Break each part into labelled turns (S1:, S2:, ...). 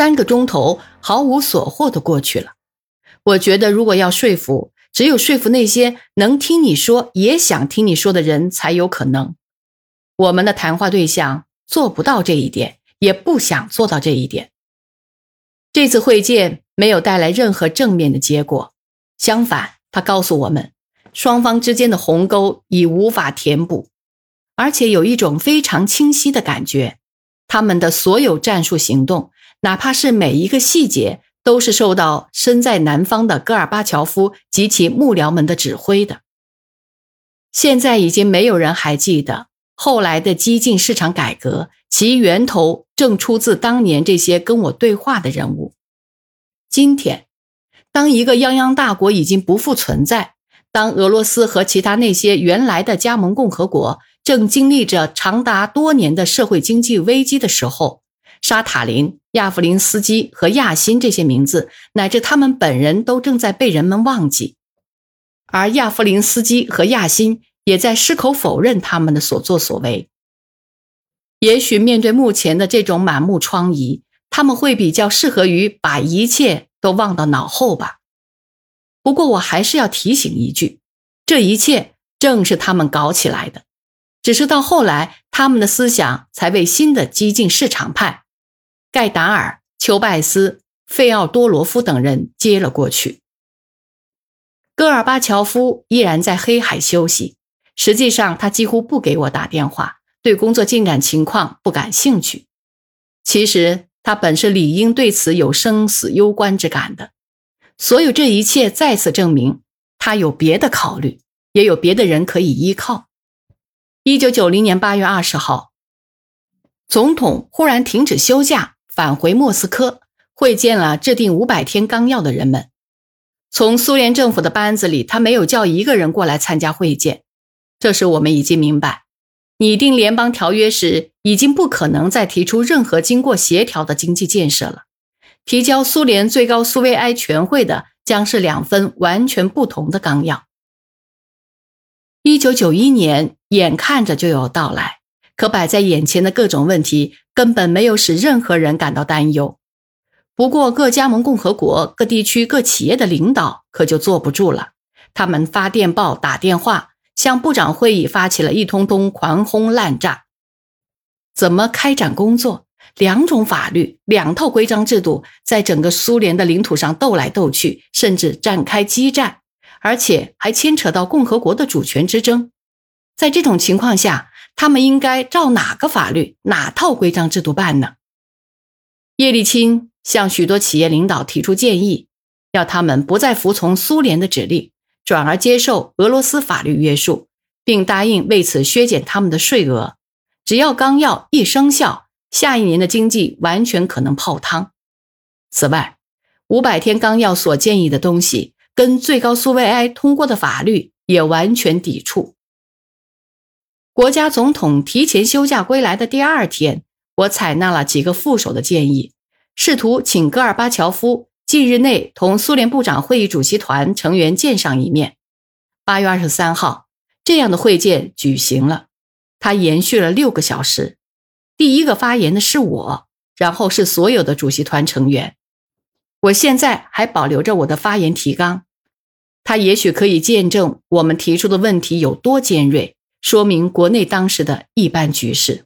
S1: 三个钟头毫无所获的过去了。我觉得，如果要说服，只有说服那些能听你说也想听你说的人才有可能。我们的谈话对象做不到这一点，也不想做到这一点。这次会见没有带来任何正面的结果，相反，他告诉我们，双方之间的鸿沟已无法填补，而且有一种非常清晰的感觉，他们的所有战术行动，哪怕是每一个细节。都是受到身在南方的戈尔巴乔夫及其幕僚们的指挥的。现在已经没有人还记得后来的激进市场改革，其源头正出自当年这些跟我对话的人物。今天，当一个泱泱大国已经不复存在，当俄罗斯和其他那些原来的加盟共和国正经历着长达多年的社会经济危机的时候，沙塔林。亚夫林斯基和亚辛这些名字，乃至他们本人都正在被人们忘记，而亚夫林斯基和亚辛也在矢口否认他们的所作所为。也许面对目前的这种满目疮痍，他们会比较适合于把一切都忘到脑后吧。不过，我还是要提醒一句：这一切正是他们搞起来的，只是到后来，他们的思想才为新的激进市场派。盖达尔、丘拜斯、费奥多罗夫等人接了过去。戈尔巴乔夫依然在黑海休息。实际上，他几乎不给我打电话，对工作进展情况不感兴趣。其实，他本是理应对此有生死攸关之感的。所有这一切再次证明，他有别的考虑，也有别的人可以依靠。一九九零年八月二十号，总统忽然停止休假。返回莫斯科会见了制定五百天纲要的人们。从苏联政府的班子里，他没有叫一个人过来参加会见。这时我们已经明白，拟定联邦条约时已经不可能再提出任何经过协调的经济建设了。提交苏联最高苏维埃全会的将是两份完全不同的纲要。一九九一年眼看着就要到来。可摆在眼前的各种问题根本没有使任何人感到担忧。不过，各加盟共和国、各地区、各企业的领导可就坐不住了。他们发电报、打电话，向部长会议发起了一通通狂轰滥炸。怎么开展工作？两种法律、两套规章制度，在整个苏联的领土上斗来斗去，甚至展开激战，而且还牵扯到共和国的主权之争。在这种情况下，他们应该照哪个法律、哪套规章制度办呢？叶利钦向许多企业领导提出建议，要他们不再服从苏联的指令，转而接受俄罗斯法律约束，并答应为此削减他们的税额。只要纲要一生效，下一年的经济完全可能泡汤。此外，五百天纲要所建议的东西，跟最高苏维埃通过的法律也完全抵触。国家总统提前休假归来的第二天，我采纳了几个副手的建议，试图请戈尔巴乔夫近日内同苏联部长会议主席团成员见上一面。八月二十三号，这样的会见举行了，它延续了六个小时。第一个发言的是我，然后是所有的主席团成员。我现在还保留着我的发言提纲，它也许可以见证我们提出的问题有多尖锐。说明国内当时的一般局势。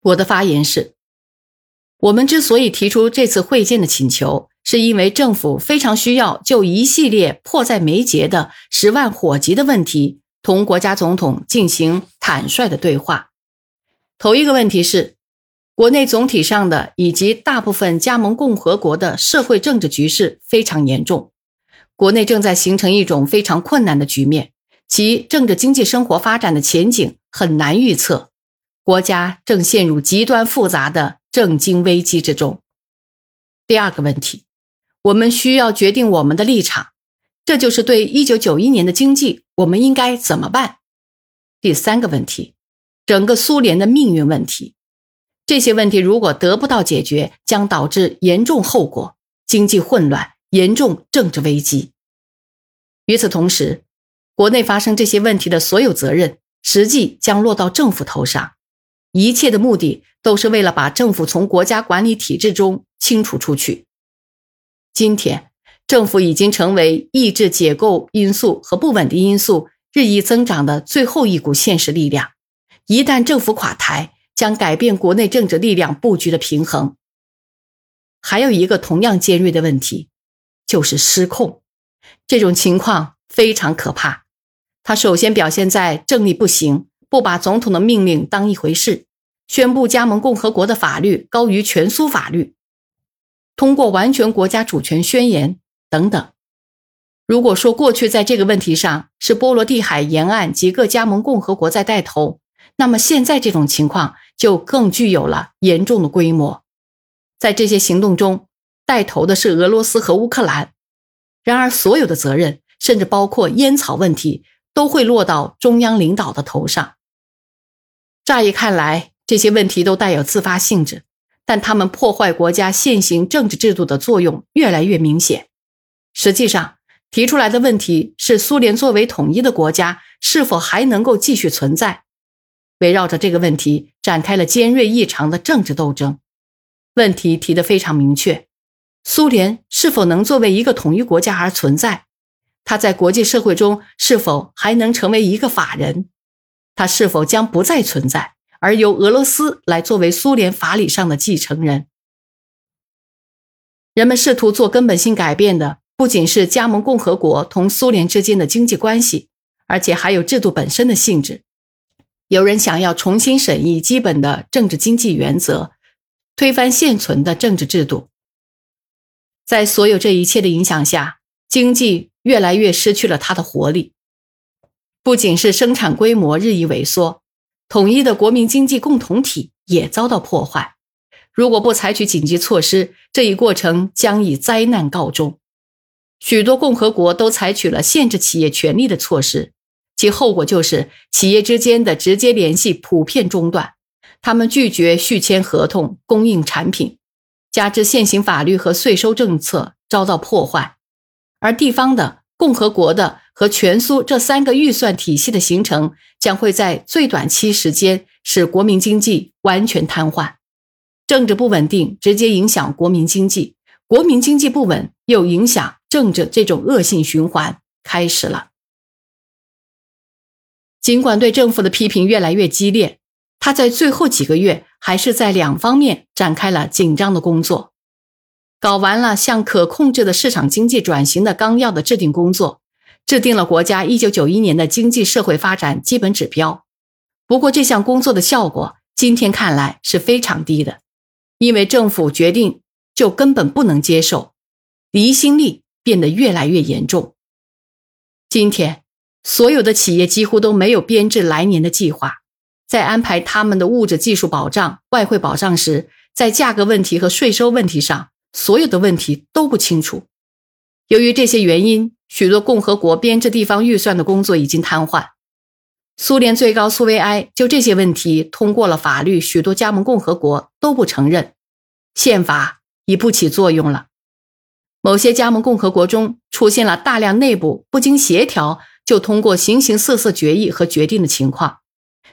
S1: 我的发言是：我们之所以提出这次会见的请求，是因为政府非常需要就一系列迫在眉睫的十万火急的问题，同国家总统进行坦率的对话。头一个问题是，国内总体上的以及大部分加盟共和国的社会政治局势非常严重，国内正在形成一种非常困难的局面。其政治经济生活发展的前景很难预测，国家正陷入极端复杂的政经危机之中。第二个问题，我们需要决定我们的立场，这就是对一九九一年的经济，我们应该怎么办？第三个问题，整个苏联的命运问题，这些问题如果得不到解决，将导致严重后果，经济混乱，严重政治危机。与此同时。国内发生这些问题的所有责任，实际将落到政府头上。一切的目的都是为了把政府从国家管理体制中清除出去。今天，政府已经成为抑制解构因素和不稳定因素日益增长的最后一股现实力量。一旦政府垮台，将改变国内政治力量布局的平衡。还有一个同样尖锐的问题，就是失控。这种情况非常可怕。它首先表现在政力不行。不把总统的命令当一回事，宣布加盟共和国的法律高于全苏法律，通过完全国家主权宣言等等。如果说过去在这个问题上是波罗的海沿岸几个加盟共和国在带头，那么现在这种情况就更具有了严重的规模。在这些行动中，带头的是俄罗斯和乌克兰。然而，所有的责任，甚至包括烟草问题，都会落到中央领导的头上。乍一看来，这些问题都带有自发性质，但他们破坏国家现行政治制度的作用越来越明显。实际上，提出来的问题是苏联作为统一的国家是否还能够继续存在。围绕着这个问题展开了尖锐异常的政治斗争。问题提得非常明确：苏联是否能作为一个统一国家而存在？它在国际社会中是否还能成为一个法人？它是否将不再存在，而由俄罗斯来作为苏联法理上的继承人？人们试图做根本性改变的，不仅是加盟共和国同苏联之间的经济关系，而且还有制度本身的性质。有人想要重新审议基本的政治经济原则，推翻现存的政治制度。在所有这一切的影响下，经济越来越失去了它的活力。不仅是生产规模日益萎缩，统一的国民经济共同体也遭到破坏。如果不采取紧急措施，这一过程将以灾难告终。许多共和国都采取了限制企业权利的措施，其后果就是企业之间的直接联系普遍中断，他们拒绝续签合同、供应产品，加之现行法律和税收政策遭到破坏，而地方的。共和国的和全苏这三个预算体系的形成，将会在最短期时间使国民经济完全瘫痪。政治不稳定直接影响国民经济，国民经济不稳又影响政治，这种恶性循环开始了。尽管对政府的批评越来越激烈，他在最后几个月还是在两方面展开了紧张的工作。搞完了向可控制的市场经济转型的纲要的制定工作，制定了国家一九九一年的经济社会发展基本指标。不过，这项工作的效果今天看来是非常低的，因为政府决定就根本不能接受，离心力变得越来越严重。今天，所有的企业几乎都没有编制来年的计划，在安排他们的物质技术保障、外汇保障时，在价格问题和税收问题上。所有的问题都不清楚。由于这些原因，许多共和国编制地方预算的工作已经瘫痪。苏联最高苏维埃就这些问题通过了法律，许多加盟共和国都不承认。宪法已不起作用了。某些加盟共和国中出现了大量内部不经协调就通过形形色色决议和决定的情况，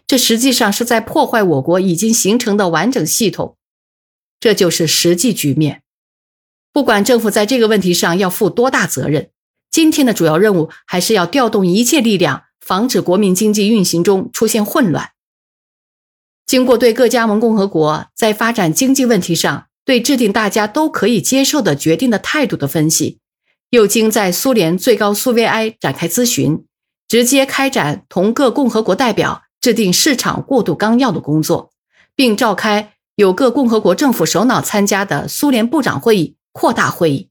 S1: 这实际上是在破坏我国已经形成的完整系统。这就是实际局面。不管政府在这个问题上要负多大责任，今天的主要任务还是要调动一切力量，防止国民经济运行中出现混乱。经过对各加盟共和国在发展经济问题上对制定大家都可以接受的决定的态度的分析，又经在苏联最高苏维埃展开咨询，直接开展同各共和国代表制定市场过渡纲要的工作，并召开有各共和国政府首脑参加的苏联部长会议。扩大会议，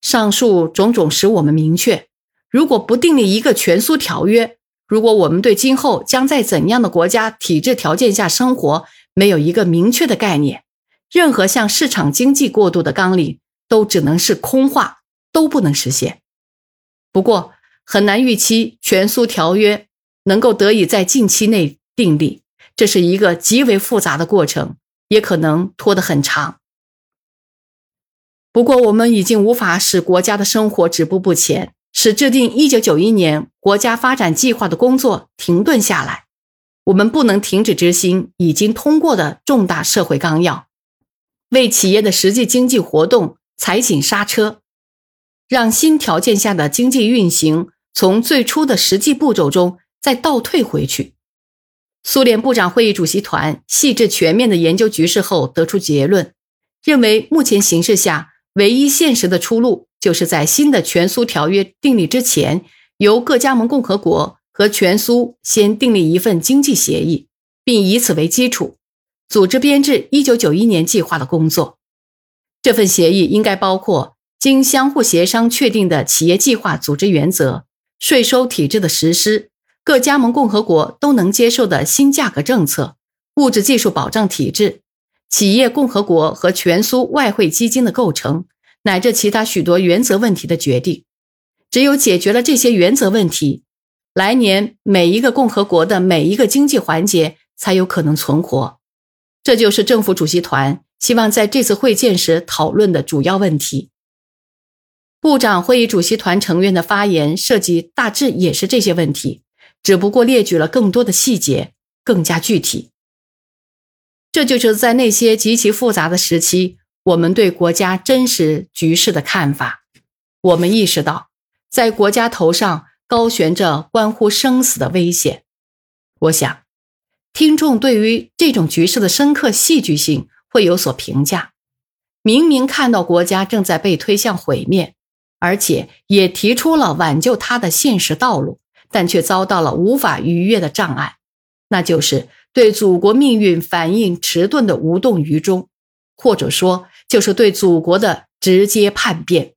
S1: 上述种种使我们明确：如果不订立一个全苏条约，如果我们对今后将在怎样的国家体制条件下生活没有一个明确的概念，任何向市场经济过渡的纲领都只能是空话，都不能实现。不过，很难预期全苏条约能够得以在近期内订立，这是一个极为复杂的过程，也可能拖得很长。不过，我们已经无法使国家的生活止步不前，使制定1991年国家发展计划的工作停顿下来。我们不能停止执行已经通过的重大社会纲要，为企业的实际经济活动踩紧刹车，让新条件下的经济运行从最初的实际步骤中再倒退回去。苏联部长会议主席团细致全面的研究局势后得出结论，认为目前形势下唯一现实的出路，就是在新的全苏条约订立之前，由各加盟共和国。和全苏先订立一份经济协议，并以此为基础，组织编制1991年计划的工作。这份协议应该包括经相互协商确定的企业计划组织原则、税收体制的实施、各加盟共和国都能接受的新价格政策、物质技术保障体制、企业共和国和全苏外汇基金的构成，乃至其他许多原则问题的决定。只有解决了这些原则问题。来年每一个共和国的每一个经济环节才有可能存活，这就是政府主席团希望在这次会见时讨论的主要问题。部长会议主席团成员的发言涉及大致也是这些问题，只不过列举了更多的细节，更加具体。这就是在那些极其复杂的时期，我们对国家真实局势的看法。我们意识到，在国家头上。高悬着关乎生死的危险，我想，听众对于这种局势的深刻戏剧性会有所评价。明明看到国家正在被推向毁灭，而且也提出了挽救它的现实道路，但却遭到了无法逾越的障碍，那就是对祖国命运反应迟钝的无动于衷，或者说，就是对祖国的直接叛变。